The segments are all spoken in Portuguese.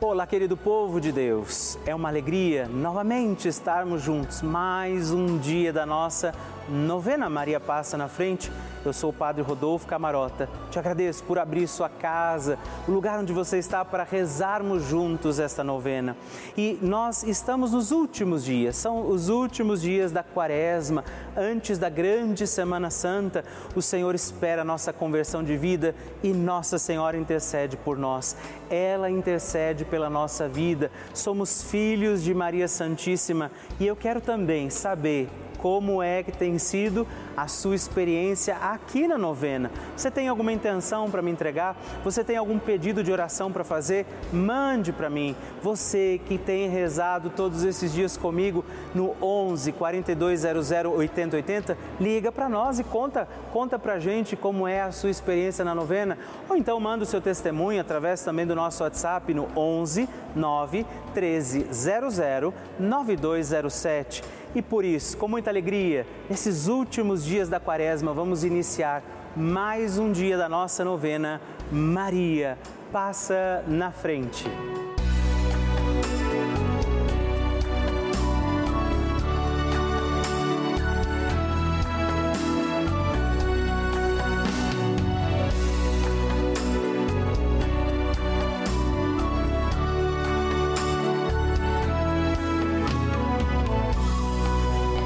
Olá, querido povo de Deus. É uma alegria novamente estarmos juntos. Mais um dia da nossa novena Maria Passa na Frente. Eu sou o Padre Rodolfo Camarota. Te agradeço por abrir sua casa, o lugar onde você está para rezarmos juntos esta novena. E nós estamos nos últimos dias, são os últimos dias da quaresma, antes da grande Semana Santa. O Senhor espera a nossa conversão de vida e Nossa Senhora intercede por nós. Ela intercede pela nossa vida. Somos filhos de Maria Santíssima e eu quero também saber como é que tem sido a sua experiência aqui na novena. Você tem alguma intenção para me entregar? Você tem algum pedido de oração para fazer? Mande para mim. Você que tem rezado todos esses dias comigo no 11 4200 8080, liga para nós e conta, conta para gente como é a sua experiência na novena. Ou então manda o seu testemunho através também do nosso WhatsApp no 11 9 1300 9207. E por isso, com muita alegria, nesses últimos dias da quaresma, vamos iniciar mais um dia da nossa novena. Maria, passa na frente.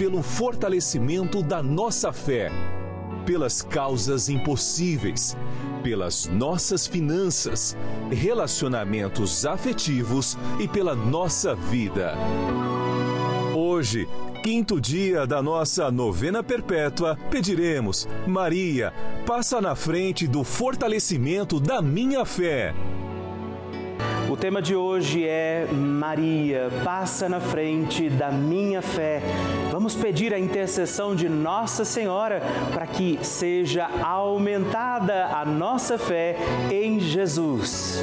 pelo fortalecimento da nossa fé, pelas causas impossíveis, pelas nossas finanças, relacionamentos afetivos e pela nossa vida. Hoje, quinto dia da nossa novena perpétua, pediremos: Maria, passa na frente do fortalecimento da minha fé. O tema de hoje é Maria, passa na frente da minha fé. Vamos pedir a intercessão de Nossa Senhora para que seja aumentada a nossa fé em Jesus.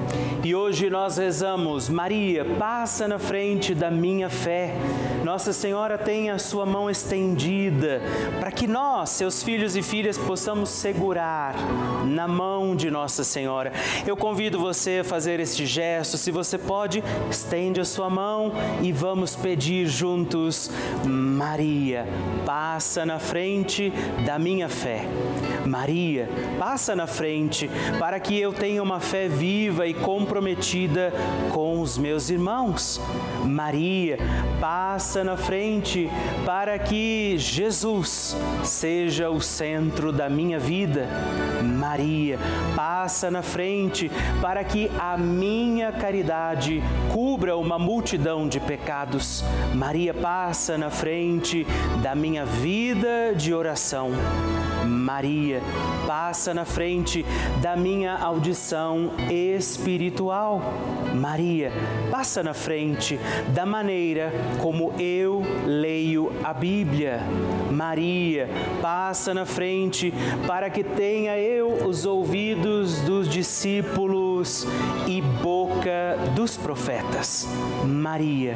E hoje nós rezamos, Maria, passa na frente da minha fé. Nossa Senhora tem a sua mão estendida para que nós, seus filhos e filhas, possamos segurar na mão de Nossa Senhora. Eu convido você a fazer este gesto. Se você pode, estende a sua mão e vamos pedir juntos: Maria, passa na frente da minha fé. Maria, passa na frente para que eu tenha uma fé viva e comprometida com os meus irmãos. Maria, passa na frente para que Jesus seja o centro da minha vida. Maria, passa na frente para que a minha caridade cubra uma multidão de pecados. Maria, passa na frente da minha vida de oração. Maria, passa na frente da minha audição espiritual. Maria, passa na frente da maneira como eu leio a Bíblia. Maria, passa na frente para que tenha eu os ouvidos dos discípulos e boca dos profetas. Maria,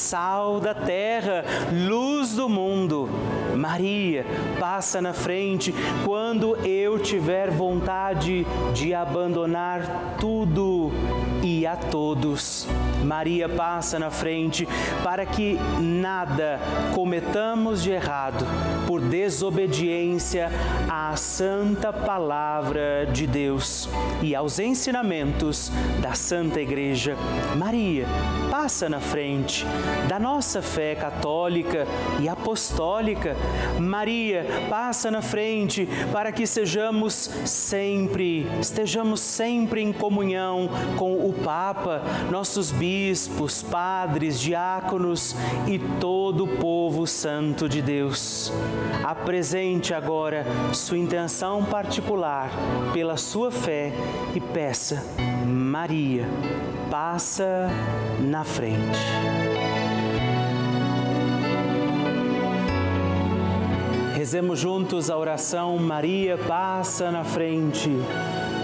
sal da terra, luz do mundo. Maria, passa na frente quando eu tiver vontade de abandonar tudo e a todos. Maria passa na frente para que nada cometamos de errado por desobediência à santa palavra de Deus e aos ensinamentos da Santa Igreja. Maria passa na frente da nossa fé católica e apostólica. Maria passa na frente para que sejamos sempre, estejamos sempre em comunhão com o Papa, nossos bispos, padres, diáconos e todo o povo santo de Deus. Apresente agora sua intenção particular pela sua fé e peça, Maria, passa na frente. Rezemos juntos a oração Maria passa na frente.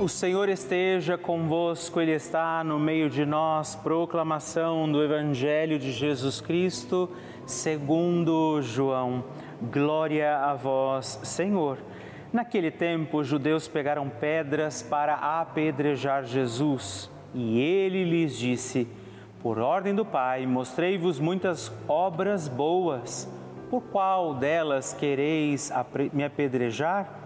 O Senhor esteja convosco, Ele está no meio de nós. Proclamação do Evangelho de Jesus Cristo, segundo João. Glória a vós, Senhor. Naquele tempo, os judeus pegaram pedras para apedrejar Jesus. E ele lhes disse: Por ordem do Pai, mostrei-vos muitas obras boas. Por qual delas quereis me apedrejar?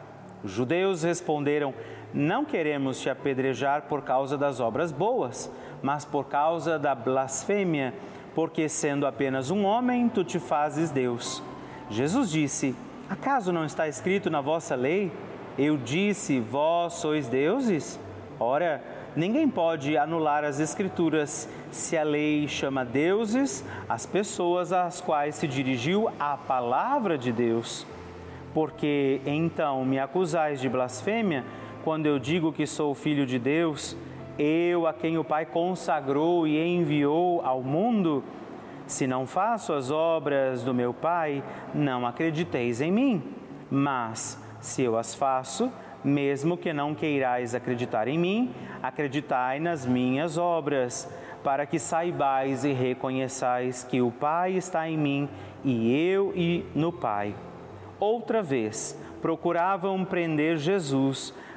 Os judeus responderam: não queremos te apedrejar por causa das obras boas, mas por causa da blasfêmia, porque sendo apenas um homem, tu te fazes Deus. Jesus disse: Acaso não está escrito na vossa lei? Eu disse: Vós sois deuses? Ora, ninguém pode anular as Escrituras se a lei chama deuses as pessoas às quais se dirigiu a palavra de Deus. Porque então me acusais de blasfêmia? Quando eu digo que sou filho de Deus, eu a quem o Pai consagrou e enviou ao mundo, Se não faço as obras do meu Pai, não acrediteis em mim. Mas, se eu as faço, mesmo que não queirais acreditar em mim, acreditai nas minhas obras, para que saibais e reconheçais que o Pai está em mim e eu e no Pai. Outra vez, procuravam prender Jesus,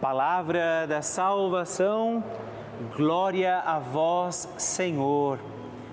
Palavra da salvação, glória a vós, Senhor.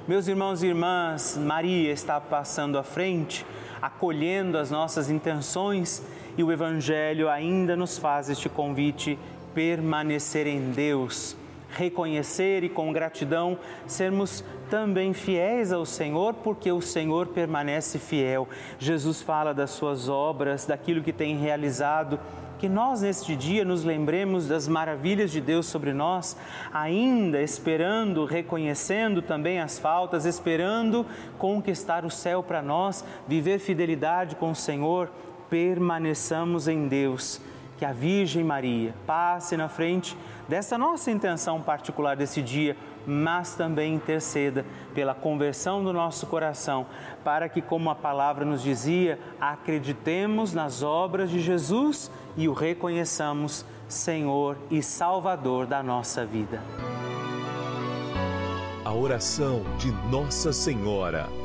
Meus irmãos e irmãs, Maria está passando à frente, acolhendo as nossas intenções e o Evangelho ainda nos faz este convite: permanecer em Deus reconhecer e com gratidão sermos também fiéis ao Senhor, porque o Senhor permanece fiel. Jesus fala das suas obras, daquilo que tem realizado. Que nós neste dia nos lembremos das maravilhas de Deus sobre nós, ainda esperando, reconhecendo também as faltas, esperando conquistar o céu para nós, viver fidelidade com o Senhor, permaneçamos em Deus. Que a Virgem Maria passe na frente dessa nossa intenção particular desse dia, mas também interceda pela conversão do nosso coração, para que, como a palavra nos dizia, acreditemos nas obras de Jesus e o reconheçamos Senhor e Salvador da nossa vida. A oração de Nossa Senhora.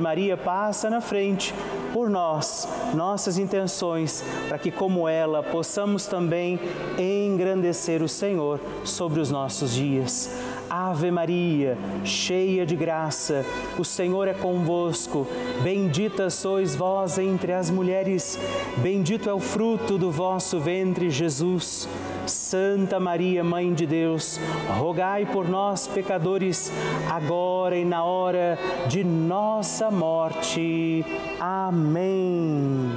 Maria passa na frente por nós, nossas intenções, para que, como ela, possamos também engrandecer o Senhor sobre os nossos dias. Ave Maria, cheia de graça, o Senhor é convosco. Bendita sois vós entre as mulheres, bendito é o fruto do vosso ventre, Jesus. Santa Maria, Mãe de Deus, rogai por nós, pecadores, agora e na hora de nossa morte. Amém.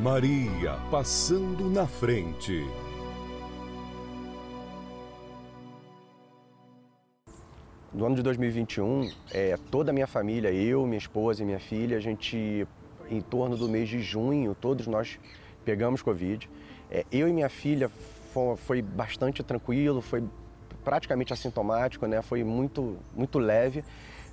Maria passando na frente. No ano de 2021, é, toda a minha família, eu, minha esposa e minha filha, a gente, em torno do mês de junho, todos nós pegamos Covid. É, eu e minha filha foi, foi bastante tranquilo, foi praticamente assintomático, né? Foi muito, muito leve,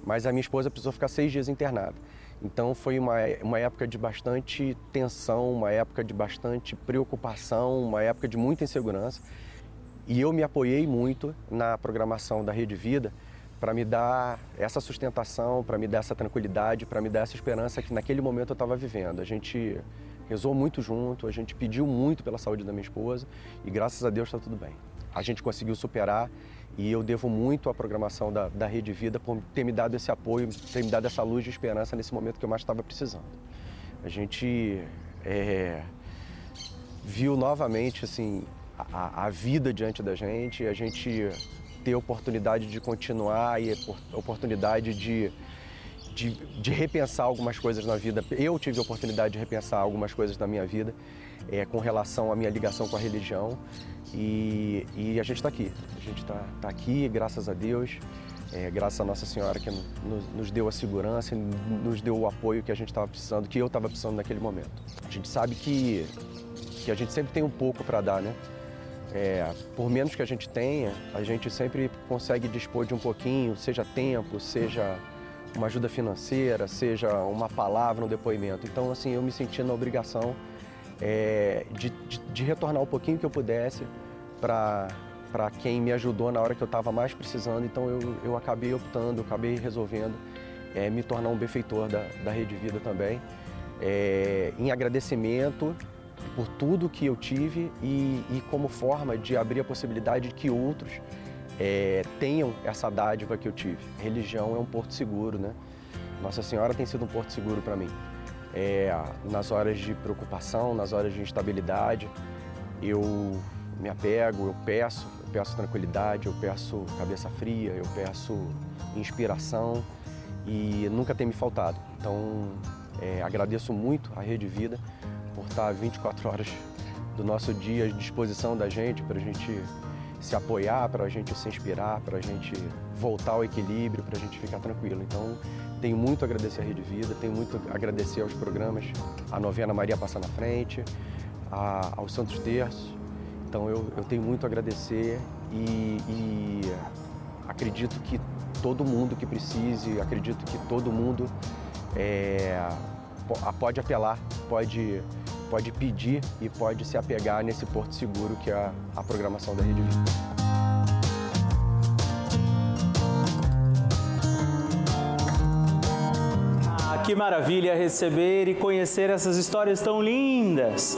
mas a minha esposa precisou ficar seis dias internada. Então foi uma, uma época de bastante tensão, uma época de bastante preocupação, uma época de muita insegurança. E eu me apoiei muito na programação da Rede Vida para me dar essa sustentação, para me dar essa tranquilidade, para me dar essa esperança que naquele momento eu estava vivendo. A gente rezou muito junto, a gente pediu muito pela saúde da minha esposa e graças a Deus está tudo bem. A gente conseguiu superar e eu devo muito à programação da, da Rede Vida por ter me dado esse apoio, ter me dado essa luz de esperança nesse momento que eu mais estava precisando. A gente é, viu novamente assim a, a, vida diante da gente, a gente ter oportunidade de continuar e oportunidade de de, de, repensar algumas coisas na vida. Eu tive a oportunidade de repensar algumas coisas na minha vida é, com relação à minha ligação com a religião e, e a gente está aqui. A gente está tá aqui, graças a Deus, é, graças a Nossa Senhora que nos, nos deu a segurança, nos deu o apoio que a gente estava precisando, que eu estava precisando naquele momento. A gente sabe que, que a gente sempre tem um pouco para dar, né? É, por menos que a gente tenha, a gente sempre consegue dispor de um pouquinho, seja tempo, seja uma ajuda financeira, seja uma palavra, um depoimento. Então, assim, eu me senti na obrigação é, de, de, de, retornar um pouquinho que eu pudesse para quem me ajudou na hora que eu estava mais precisando. Então, eu, eu acabei optando, acabei resolvendo é, me tornar um benfeitor da, da Rede Vida também, é, em agradecimento por tudo que eu tive e, e como forma de abrir a possibilidade de que outros é, tenham essa dádiva que eu tive. Religião é um porto seguro, né? Nossa Senhora tem sido um porto seguro para mim. É, nas horas de preocupação, nas horas de instabilidade, eu me apego, eu peço, eu peço tranquilidade, eu peço cabeça fria, eu peço inspiração e nunca tem me faltado. Então, é, agradeço muito a Rede Vida estar 24 horas do nosso dia à disposição da gente, para a gente se apoiar, para a gente se inspirar, para a gente voltar ao equilíbrio, para a gente ficar tranquilo. Então, tenho muito a agradecer a Rede Vida, tenho muito a agradecer aos programas, a novena Maria Passa na Frente, a, aos Santos Terços. Então, eu, eu tenho muito a agradecer e, e acredito que todo mundo que precise, acredito que todo mundo é, pode apelar, pode pode pedir e pode se apegar nesse porto seguro que é a, programação da Rede Vida. que maravilha receber e conhecer essas histórias tão lindas.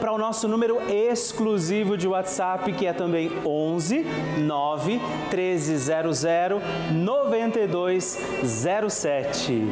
para o nosso número exclusivo de WhatsApp, que é também 11 9 1300 9207.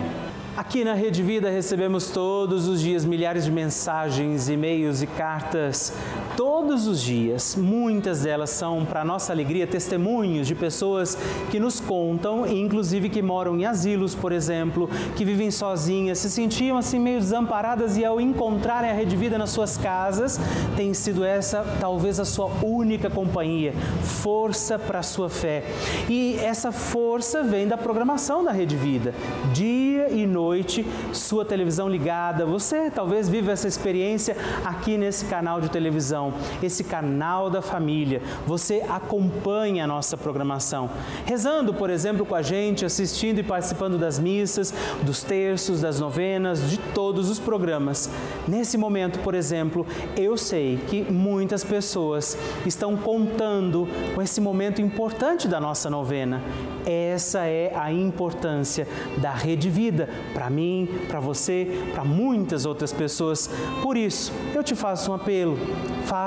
Aqui na Rede Vida recebemos todos os dias milhares de mensagens, e-mails e cartas. Todos os dias, muitas delas são, para nossa alegria, testemunhos de pessoas que nos contam, inclusive que moram em asilos, por exemplo, que vivem sozinhas, se sentiam assim meio desamparadas e ao encontrarem a Rede Vida nas suas casas, tem sido essa talvez a sua única companhia, força para a sua fé. E essa força vem da programação da Rede Vida, dia e noite sua televisão ligada. Você talvez vive essa experiência aqui nesse canal de televisão, esse canal da família. Você acompanha a nossa programação, rezando, por exemplo, com a gente, assistindo e participando das missas, dos terços, das novenas, de todos os programas. Nesse momento, por exemplo, eu sei que muitas pessoas estão contando com esse momento importante da nossa novena. Essa é a importância da Rede Vida para mim, para você, para muitas outras pessoas. Por isso, eu te faço um apelo. Faça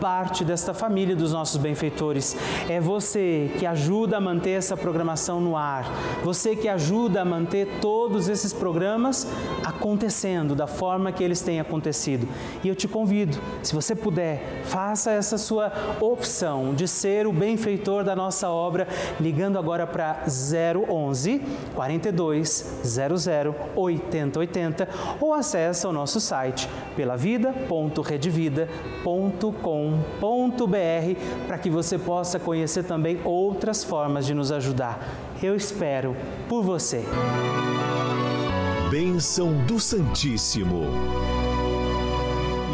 parte desta família dos nossos benfeitores. É você que ajuda a manter essa programação no ar. Você que ajuda a manter todos esses programas acontecendo da forma que eles têm acontecido. E eu te convido, se você puder, faça essa sua opção de ser o benfeitor da nossa obra, ligando agora para 011 42 00 8080 ou acesse o nosso site pelavida.redvida.com.br para que você possa conhecer também outras formas de nos ajudar. Eu espero por você. Bênção do Santíssimo.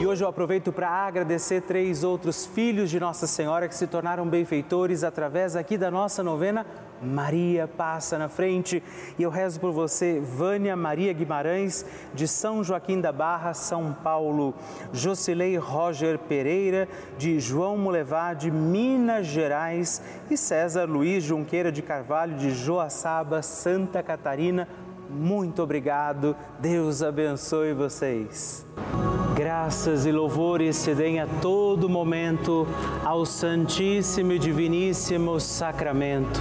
E hoje eu aproveito para agradecer três outros filhos de Nossa Senhora que se tornaram benfeitores através aqui da nossa novena Maria passa na frente. E eu rezo por você, Vânia Maria Guimarães, de São Joaquim da Barra, São Paulo. Jocilei Roger Pereira, de João Mulevá, de Minas Gerais. E César Luiz Junqueira de Carvalho, de Joaçaba, Santa Catarina. Muito obrigado. Deus abençoe vocês. Graças e louvores se deem a todo momento ao Santíssimo e Diviníssimo Sacramento.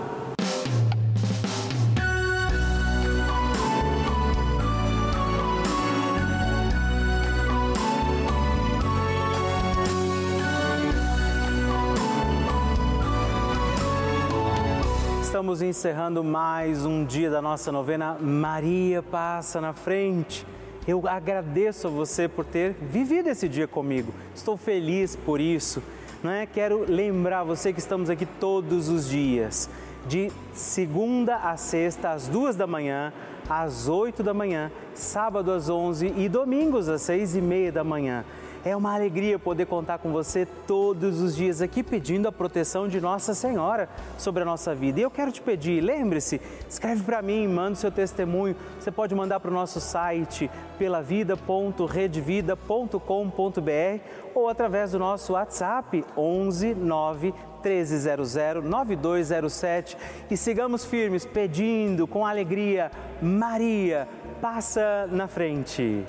Estamos encerrando mais um dia da nossa novena Maria Passa na Frente. Eu agradeço a você por ter vivido esse dia comigo. Estou feliz por isso. Não é? Quero lembrar você que estamos aqui todos os dias, de segunda a sexta, às duas da manhã, às oito da manhã, sábado às onze e domingos às seis e meia da manhã. É uma alegria poder contar com você todos os dias aqui pedindo a proteção de Nossa Senhora sobre a nossa vida. E eu quero te pedir, lembre-se, escreve para mim, manda o seu testemunho. Você pode mandar para o nosso site pelavida.redvida.com.br ou através do nosso WhatsApp 11 9 1300 9207 e sigamos firmes pedindo com alegria, Maria, passa na frente.